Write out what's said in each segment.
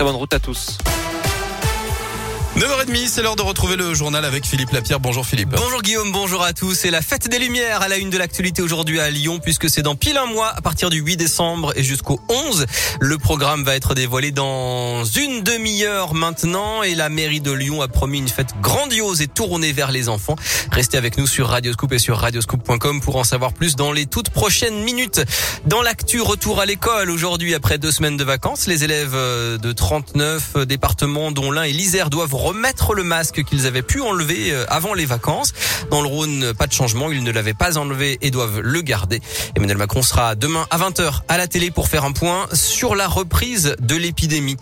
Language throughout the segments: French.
Très bonne route à tous. 9h30, c'est l'heure de retrouver le journal avec Philippe Lapierre. Bonjour Philippe. Bonjour Guillaume, bonjour à tous. C'est la fête des Lumières à la une de l'actualité aujourd'hui à Lyon puisque c'est dans pile un mois à partir du 8 décembre et jusqu'au 11. Le programme va être dévoilé dans une demi-heure maintenant et la mairie de Lyon a promis une fête grandiose et tournée vers les enfants. Restez avec nous sur Radioscoop et sur radioscoop.com pour en savoir plus dans les toutes prochaines minutes. Dans l'actu, retour à l'école aujourd'hui après deux semaines de vacances. Les élèves de 39 départements dont l'un est l'Isère doivent remettre le masque qu'ils avaient pu enlever euh, avant les vacances. Dans le Rhône, pas de changement, ils ne l'avaient pas enlevé et doivent le garder. Emmanuel Macron sera demain à 20h à la télé pour faire un point sur la reprise de l'épidémie.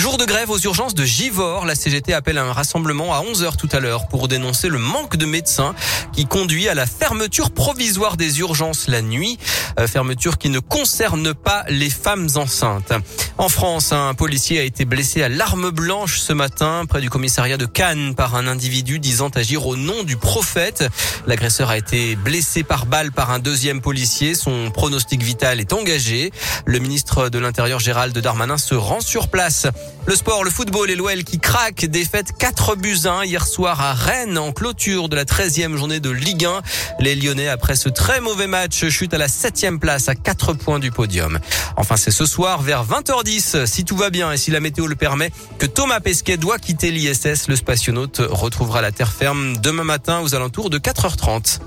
Jour de grève aux urgences de Givor, la CGT appelle un rassemblement à 11h tout à l'heure pour dénoncer le manque de médecins qui conduit à la fermeture provisoire des urgences la nuit, euh, fermeture qui ne concerne pas les femmes enceintes. En France, un policier a été blessé à l'arme blanche ce matin près du commissariat de Cannes par un individu disant agir au nom du prophète. L'agresseur a été blessé par balle par un deuxième policier. Son pronostic vital est engagé. Le ministre de l'Intérieur Gérald Darmanin se rend sur place. Le sport, le football et l'OL qui craque. Défaite 4 buts 1 hier soir à Rennes en clôture de la 13e journée de Ligue 1. Les Lyonnais, après ce très mauvais match, chutent à la 7e place à 4 points du podium. Enfin, c'est ce soir vers 20h10, si tout va bien et si la météo le permet, que Thomas Pesquet doit quitter l'ISS. Le spationaute retrouvera la terre ferme demain matin aux alentours de 4h30.